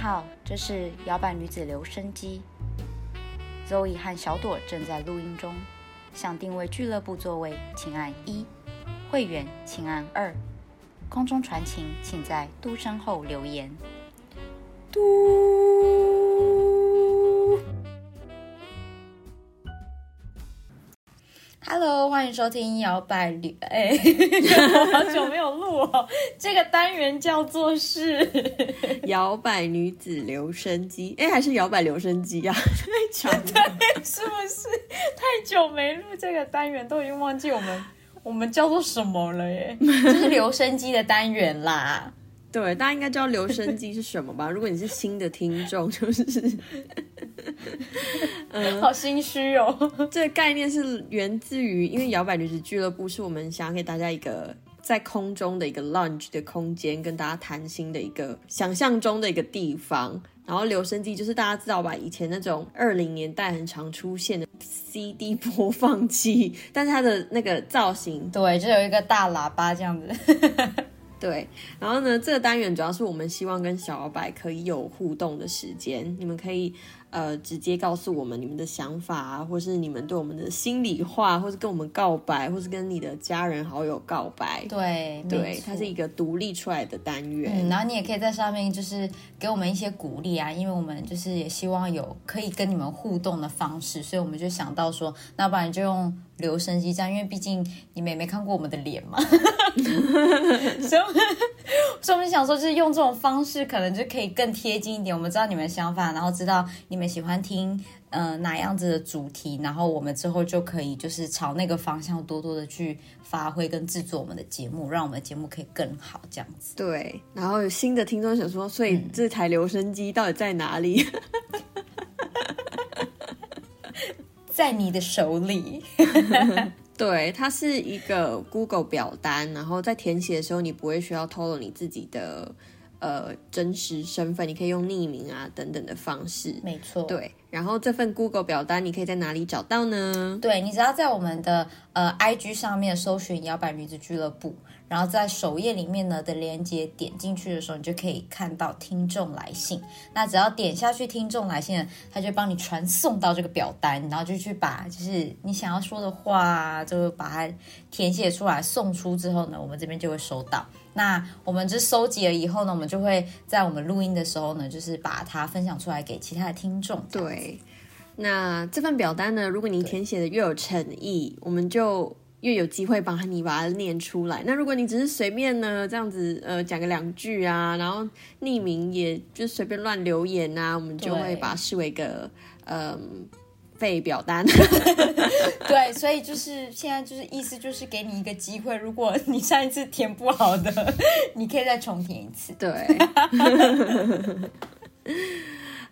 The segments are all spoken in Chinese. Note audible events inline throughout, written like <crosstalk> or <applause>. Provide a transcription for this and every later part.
好，这是摇摆女子留声机。Zoe 和小朵正在录音中。想定位俱乐部座位，请按一；会员请按二。空中传情，请在嘟声后留言。嘟。Hello，欢迎收听摇摆旅。哎，<laughs> 好久没有录哦。这个单元叫做是 <laughs> 摇摆女子留声机。哎，还是摇摆留声机啊？太长了，对，是不是太久没录这个单元，都已经忘记我们我们叫做什么了耶？<laughs> 就是留声机的单元啦。对，大家应该知道留声 <laughs> 机是什么吧？如果你是新的听众，<laughs> 就是。嗯，好心虚哦。<laughs> 这个概念是源自于，因为摇摆女子俱乐部是我们想要给大家一个在空中的一个 lounge 的空间，跟大家谈心的一个想象中的一个地方。然后留声机就是大家知道吧，以前那种二零年代很常出现的 CD 播放器，但是它的那个造型，对，就有一个大喇叭这样子。对，然后呢，这个单元主要是我们希望跟小老板可以有互动的时间，你们可以。呃，直接告诉我们你们的想法啊，或是你们对我们的心里话，或是跟我们告白，或是跟你的家人好友告白。对，对，它是一个独立出来的单元。嗯，然后你也可以在上面就是给我们一些鼓励啊，因为我们就是也希望有可以跟你们互动的方式，所以我们就想到说，那不然就用留声机这样，因为毕竟你们也没看过我们的脸嘛。<laughs> 所以，所以我们想说，就是用这种方式，可能就可以更贴近一点，我们知道你们的想法，然后知道你。你们喜欢听呃哪样子的主题？然后我们之后就可以就是朝那个方向多多的去发挥跟制作我们的节目，让我们的节目可以更好这样子。对，然后有新的听众想说，所以这台留声机到底在哪里？<laughs> 在你的手里。<laughs> 对，它是一个 Google 表单，然后在填写的时候，你不会需要透露你自己的。呃，真实身份你可以用匿名啊等等的方式，没错。对，然后这份 Google 表单你可以在哪里找到呢？对，你只要在我们的呃 IG 上面搜寻“摇摆女子俱乐部”，然后在首页里面呢的链接点进去的时候，你就可以看到听众来信。那只要点下去听众来信，他就帮你传送到这个表单，然后就去把就是你想要说的话，就把它填写出来送出之后呢，我们这边就会收到。那我们就收集了以后呢，我们就会在我们录音的时候呢，就是把它分享出来给其他的听众。对，那这份表单呢，如果你填写的越有诚意，我们就越有机会帮你把它念出来。那如果你只是随便呢这样子呃讲个两句啊，然后匿名也就随便乱留言啊，我们就会把它视为一个嗯。废表单，<laughs> <laughs> 对，所以就是现在就是意思就是给你一个机会，如果你上一次填不好的，你可以再重填一次。对。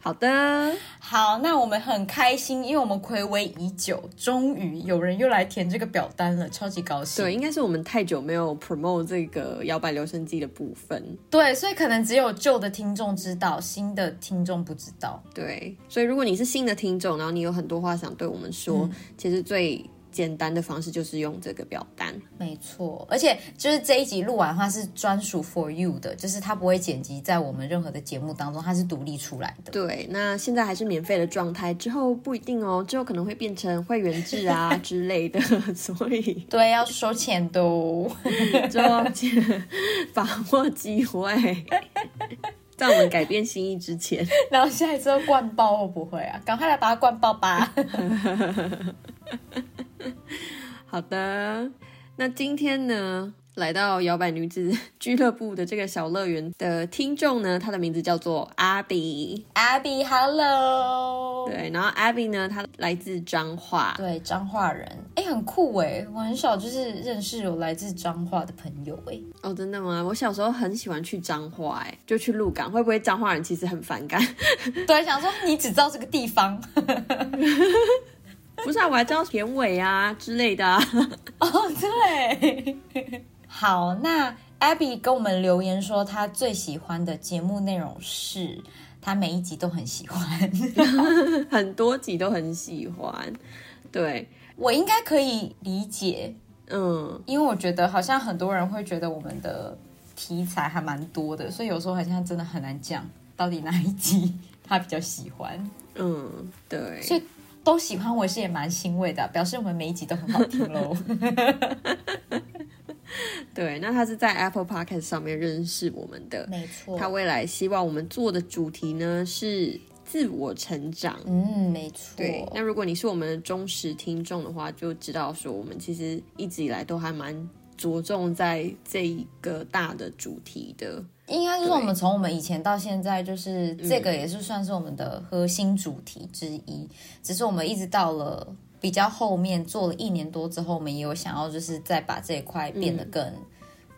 好的，好，那我们很开心，因为我们暌违已久，终于有人又来填这个表单了，超级高兴。对，应该是我们太久没有 promote 这个摇摆留声机的部分。对，所以可能只有旧的听众知道，新的听众不知道。对，所以如果你是新的听众，然后你有很多话想对我们说，其实最。简单的方式就是用这个表单，没错，而且就是这一集录完的话是专属 for you 的，就是它不会剪辑在我们任何的节目当中，它是独立出来的。对，那现在还是免费的状态，之后不一定哦，之后可能会变成会员制啊之类的，<laughs> 所以对要收钱的，<laughs> 就要把握机会，在我们改变心意之前，然后下一次灌爆会不会啊？赶快来把它灌爆吧！<laughs> 好的，那今天呢，来到摇摆女子俱乐部的这个小乐园的听众呢，他的名字叫做 Abby。Abby，Hello。对，然后 Abby 呢，他来自彰化，对，彰化人，哎，很酷哎，我很少就是认识有来自彰化的朋友哎。哦，真的吗？我小时候很喜欢去彰化，哎，就去鹿港，会不会彰化人其实很反感？<laughs> 对，想说你只知道这个地方。<laughs> 不是啊，我还知道田尾啊之类的。<laughs> 哦，对。好，那 Abby 跟我们留言说，他最喜欢的节目内容是，他每一集都很喜欢，<laughs> 很多集都很喜欢。对我应该可以理解，嗯，因为我觉得好像很多人会觉得我们的题材还蛮多的，所以有时候好像真的很难讲。到底哪一集他比较喜欢。嗯，对，所以都喜欢，我是也蛮欣慰的，表示我们每一集都很好听喽。<laughs> 对，那他是在 Apple Podcast 上面认识我们的，没错。他未来希望我们做的主题呢是自我成长。嗯，没错。对，那如果你是我们的忠实听众的话，就知道说我们其实一直以来都还蛮着重在这一个大的主题的。应该就是我们从我们以前到现在，就是这个也是算是我们的核心主题之一。只是我们一直到了比较后面做了一年多之后，我们也有想要就是再把这一块变得更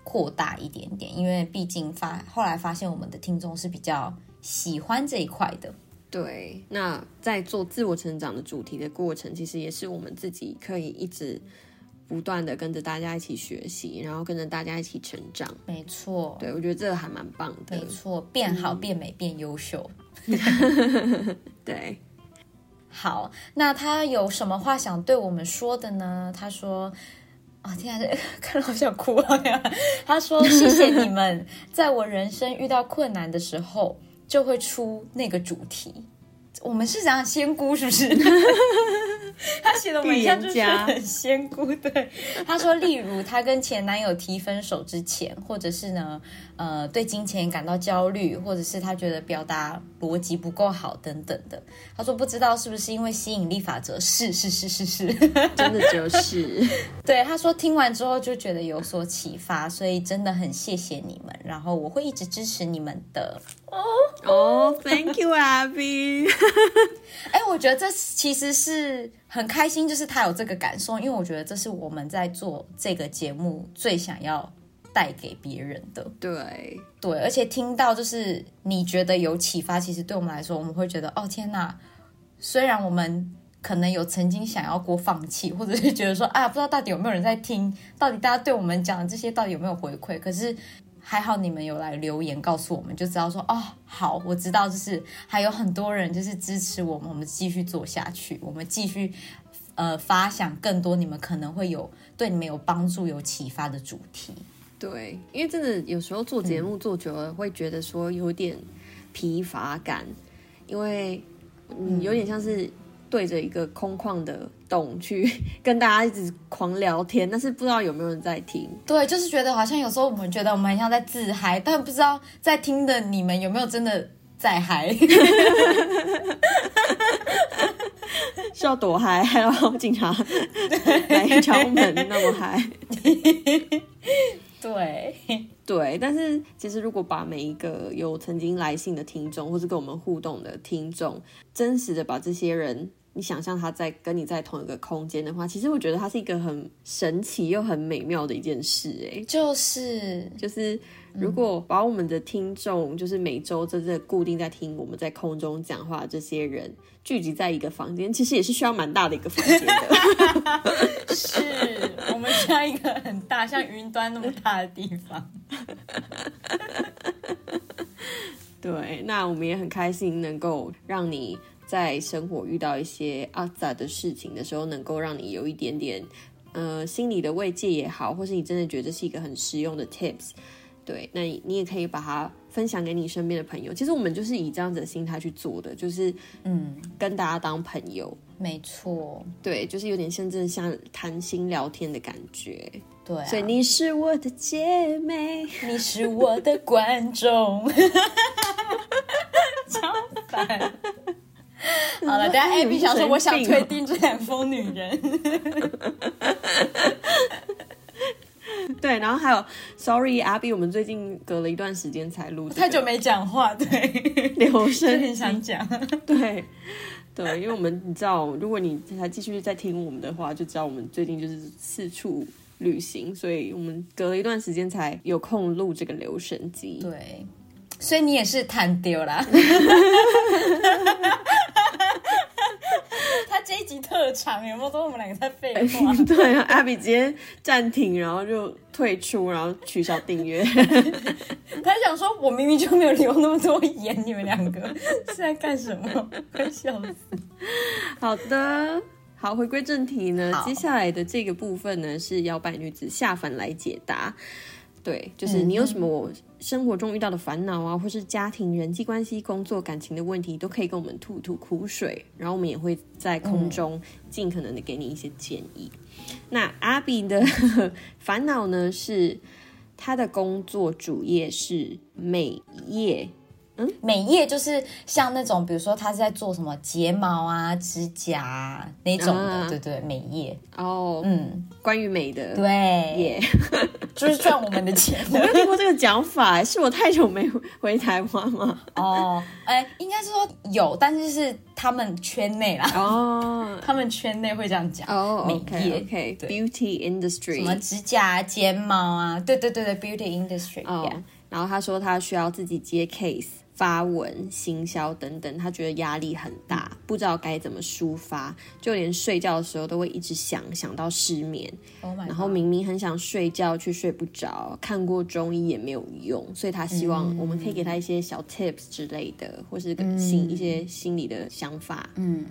扩大一点点，因为毕竟发后来发现我们的听众是比较喜欢这一块的。对，那在做自我成长的主题的过程，其实也是我们自己可以一直。不断的跟着大家一起学习，然后跟着大家一起成长。没错，对我觉得这个还蛮棒的。没错，变好、变美、变优秀。<laughs> 对，好，那他有什么话想对我们说的呢？他说：“啊，天啊，<laughs> 看了好想哭啊！”他说：“谢谢你们，在我人生遇到困难的时候，就会出那个主题。我们是讲仙姑，是不是？” <laughs> <laughs> 他写的文章就是很仙姑，对他说，例如他跟前男友提分手之前，或者是呢，呃，对金钱感到焦虑，或者是他觉得表达逻辑不够好等等的。他说不知道是不是因为吸引力法则，是是是是是，真的就是。<laughs> <laughs> 对他说听完之后就觉得有所启发，所以真的很谢谢你们，然后我会一直支持你们的。哦哦，Thank you, Abby。<laughs> 哎，我觉得这其实是很开心，就是他有这个感受，因为我觉得这是我们在做这个节目最想要带给别人的。对对，而且听到就是你觉得有启发，其实对我们来说，我们会觉得哦天哪！虽然我们可能有曾经想要过放弃，或者是觉得说啊，不知道到底有没有人在听，到底大家对我们讲的这些到底有没有回馈，可是。还好你们有来留言告诉我们，就知道说哦，好，我知道，就是还有很多人就是支持我们，我们继续做下去，我们继续呃发想更多你们可能会有对你们有帮助、有启发的主题。对，因为真的有时候做节目做久了，会觉得说有点疲乏感，因为嗯，有点像是。对着一个空旷的洞去 <laughs> 跟大家一直狂聊天，但是不知道有没有人在听。对，就是觉得好像有时候我们觉得我们很像在自嗨，但不知道在听的你们有没有真的在嗨。<laughs> 是要躲嗨，<laughs> 然后警察来敲门，那么嗨。对 <laughs> 对，但是其实如果把每一个有曾经来信的听众，或是跟我们互动的听众，真实的把这些人。你想象他在跟你在同一个空间的话，其实我觉得它是一个很神奇又很美妙的一件事。哎，就是就是，如果把我们的听众，就是每周真正固定在听我们在空中讲话的这些人聚集在一个房间，其实也是需要蛮大的一个房间的。<laughs> 是我们需要一个很大，像云端那么大的地方。<laughs> 对，那我们也很开心能够让你。在生活遇到一些阿杂的事情的时候，能够让你有一点点呃心理的慰藉也好，或是你真的觉得是一个很实用的 tips，对，那你也可以把它分享给你身边的朋友。其实我们就是以这样子的心态去做的，就是嗯，跟大家当朋友，没错，对，就是有点像真的像谈心聊天的感觉，对。所以你是我的姐妹，你是我的观众，<laughs> 超烦。<laughs> 好了，等下 Abby 想说，我想推定这两封女人。<laughs> 对，然后还有，Sorry，Abby，我们最近隔了一段时间才录，太久没讲话，对，<laughs> 留声，很想讲，对，对，因为我们你知道，如果你还继续在听我们的话，就知道我们最近就是四处旅行，所以我们隔了一段时间才有空录这个留声机。对，所以你也是弹丢了。这一集特长有没有说我们两个在废话？<laughs> 对啊，阿比直接暂停，然后就退出，然后取消订阅。<laughs> 他想说，我明明就没有留那么多言，你们两个是在干什么？快笑死！好的，好，回归正题呢，接下来的这个部分呢是摇摆女子下凡来解答。对，就是你有什么生活中遇到的烦恼啊，或是家庭、人际关系、工作、感情的问题，都可以跟我们吐吐苦水，然后我们也会在空中尽可能的给你一些建议。那阿比的 <laughs> 烦恼呢，是他的工作主业是美业。美业就是像那种，比如说他是在做什么睫毛啊、指甲啊那种的，对对，美业哦，嗯，关于美的，对，耶，<laughs> 就是赚我们的钱。我没有听过这个讲法，是我太久没回台湾吗？<laughs> 哦，哎，应该是说有，但是是他们圈内啦，哦，<laughs> 他们圈内会这样讲哦，美业，OK，Beauty Industry，什么指甲、睫毛啊，对对对对，Beauty Industry，哦，然后他说他需要自己接 case。发文、行销等等，他觉得压力很大，不知道该怎么抒发，就连睡觉的时候都会一直想，想到失眠。然后明明很想睡觉，却睡不着，看过中医也没有用，所以他希望我们可以给他一些小 tips 之类的，或是心一些心理的想法。嗯，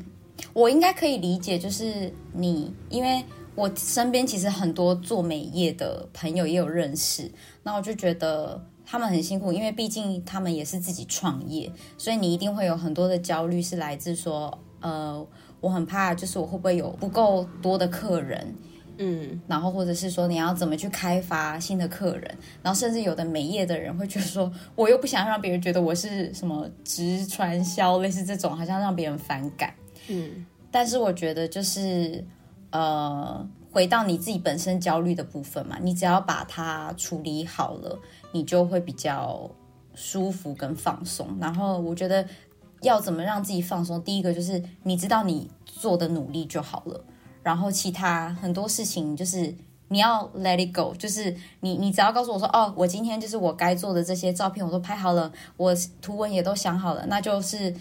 我应该可以理解，就是你，因为我身边其实很多做美业的朋友也有认识，那我就觉得。他们很辛苦，因为毕竟他们也是自己创业，所以你一定会有很多的焦虑，是来自说，呃，我很怕，就是我会不会有不够多的客人，嗯，然后或者是说你要怎么去开发新的客人，然后甚至有的美业的人会觉得说，<laughs> 我又不想让别人觉得我是什么直传销，类似这种，好像让别人反感，嗯，但是我觉得就是，呃。回到你自己本身焦虑的部分嘛，你只要把它处理好了，你就会比较舒服跟放松。然后我觉得要怎么让自己放松，第一个就是你知道你做的努力就好了。然后其他很多事情就是你要 let it go，就是你你只要告诉我说，哦，我今天就是我该做的这些照片我都拍好了，我图文也都想好了，那就是。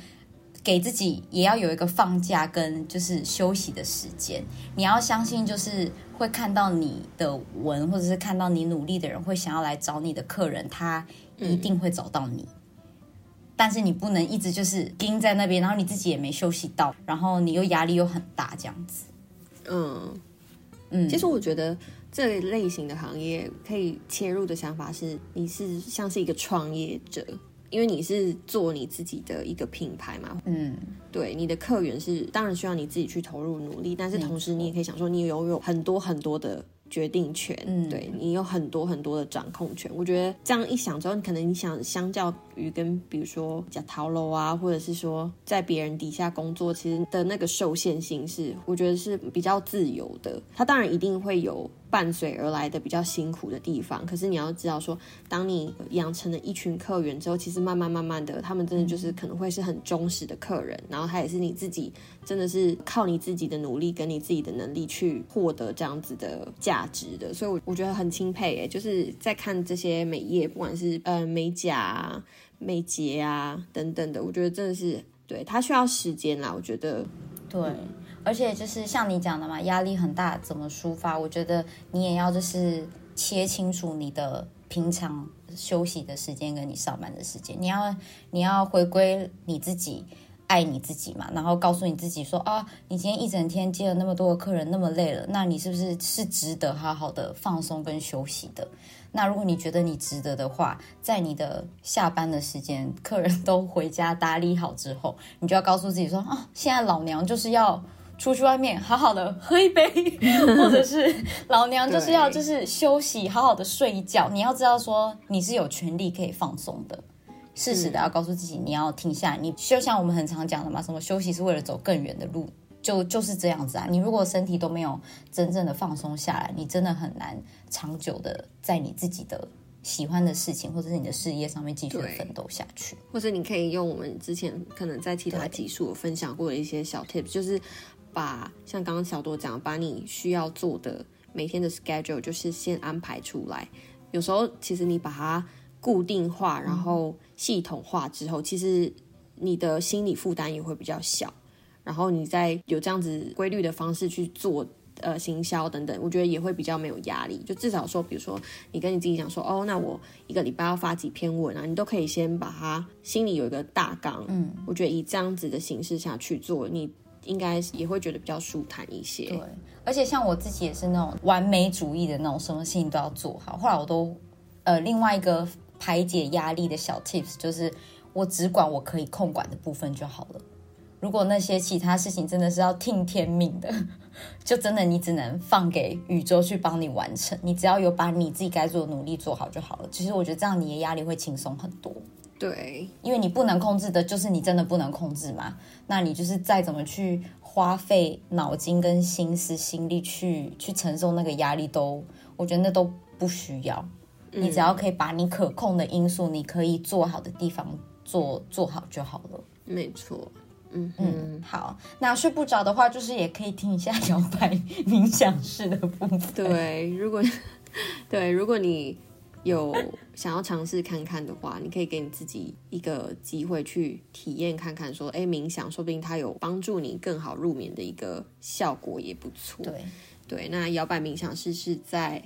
给自己也要有一个放假跟就是休息的时间。你要相信，就是会看到你的文，或者是看到你努力的人，会想要来找你的客人，他一定会找到你。但是你不能一直就是盯在那边，然后你自己也没休息到，然后你又压力又很大，这样子。嗯嗯，其实我觉得这类型的行业可以切入的想法是，你是像是一个创业者。因为你是做你自己的一个品牌嘛，嗯，对，你的客源是当然需要你自己去投入努力，但是同时你也可以想说，你拥有很多很多的。决定权，嗯，对你有很多很多的掌控权。我觉得这样一想之后，你可能你想，相较于跟比如说假逃楼啊，或者是说在别人底下工作，其实的那个受限性是，我觉得是比较自由的。它当然一定会有伴随而来的比较辛苦的地方，可是你要知道说，当你养成了一群客源之后，其实慢慢慢慢的，他们真的就是可能会是很忠实的客人，然后他也是你自己真的是靠你自己的努力跟你自己的能力去获得这样子的价。价值的，所以，我我觉得很钦佩诶，就是在看这些美业，不管是呃美甲、啊、美睫啊等等的，我觉得真的是对它需要时间啦。我觉得对，而且就是像你讲的嘛，压力很大，怎么抒发？我觉得你也要就是切清楚你的平常休息的时间跟你上班的时间，你要你要回归你自己。爱你自己嘛，然后告诉你自己说啊，你今天一整天接了那么多的客人，那么累了，那你是不是是值得好好的放松跟休息的？那如果你觉得你值得的话，在你的下班的时间，客人都回家打理好之后，你就要告诉自己说啊，现在老娘就是要出去外面好好的喝一杯，<laughs> 或者是老娘就是要就是休息，好好的睡一觉。你要知道说你是有权利可以放松的。适时的要告诉自己，你要停下来。你就像我们很常讲的嘛，什么休息是为了走更远的路，就就是这样子啊。你如果身体都没有真正的放松下来，你真的很难长久的在你自己的喜欢的事情或者是你的事业上面继续奋斗下去。或者你可以用我们之前可能在其他集数分享过的一些小 tips，就是把像刚刚小多讲，把你需要做的每天的 schedule 就是先安排出来。有时候其实你把它。固定化，然后系统化之后，其实你的心理负担也会比较小。然后你再有这样子规律的方式去做呃行销等等，我觉得也会比较没有压力。就至少说，比如说你跟你自己讲说，哦，那我一个礼拜要发几篇文啊，你都可以先把它心里有一个大纲。嗯，我觉得以这样子的形式下去做，你应该也会觉得比较舒坦一些。对，而且像我自己也是那种完美主义的那种，什么事情都要做好。后来我都呃另外一个。排解压力的小 tips，就是我只管我可以控管的部分就好了。如果那些其他事情真的是要听天命的，<laughs> 就真的你只能放给宇宙去帮你完成。你只要有把你自己该做的努力做好就好了。其实我觉得这样你的压力会轻松很多。对，因为你不能控制的，就是你真的不能控制嘛。那你就是再怎么去花费脑筋跟心思、心力去去承受那个压力，都我觉得那都不需要。你只要可以把你可控的因素，你可以做好的地方做做好就好了。没错。嗯嗯，好。那睡不着的话，就是也可以听一下 <laughs> 摇摆冥想式的部分。对，如果 <laughs> 对如果你。有想要尝试看看的话，你可以给你自己一个机会去体验看看，说，哎，冥想，说不定它有帮助你更好入眠的一个效果也不错。对对，那摇摆冥想式是在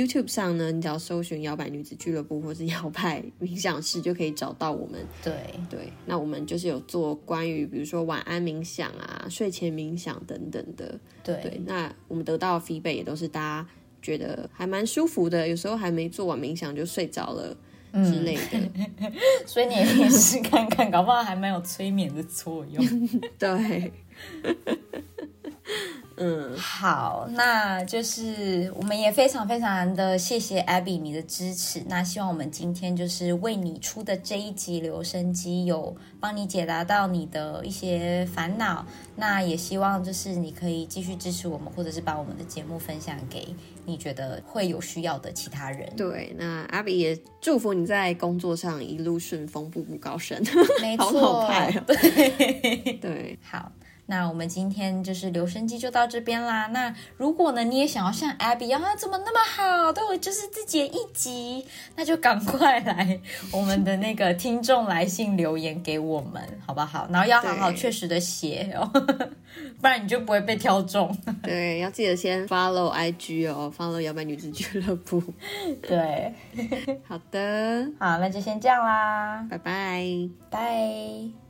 YouTube 上呢，你只要搜寻摇摆女子俱乐部 <laughs> 或是摇摆冥想室，就可以找到我们。对对，那我们就是有做关于比如说晚安冥想啊、睡前冥想等等的。对，那我们得到的 feedback 也都是大家。觉得还蛮舒服的，有时候还没做完冥想就睡着了之类的，<laughs> 所以你也可以试看看，搞不好还蛮有催眠的作用。<laughs> 对。嗯，好，那就是我们也非常非常的谢谢 Abby 你的支持。那希望我们今天就是为你出的这一集留声机有帮你解答到你的一些烦恼。那也希望就是你可以继续支持我们，或者是把我们的节目分享给你觉得会有需要的其他人。对，那 Abby 也祝福你在工作上一路顺风，步步高升。没错，对对，好。那我们今天就是留声机就到这边啦。那如果呢，你也想要像 Abby 啊，怎么那么好，都有就是自己的一集，那就赶快来我们的那个听众来信留言给我们，好不好？然后要好好确实的写哦，<laughs> 不然你就不会被挑中。<laughs> 对，要记得先 follow IG 哦，follow 摇摆女子俱乐部。<laughs> 对，好的，好，那就先这样啦，拜拜，拜。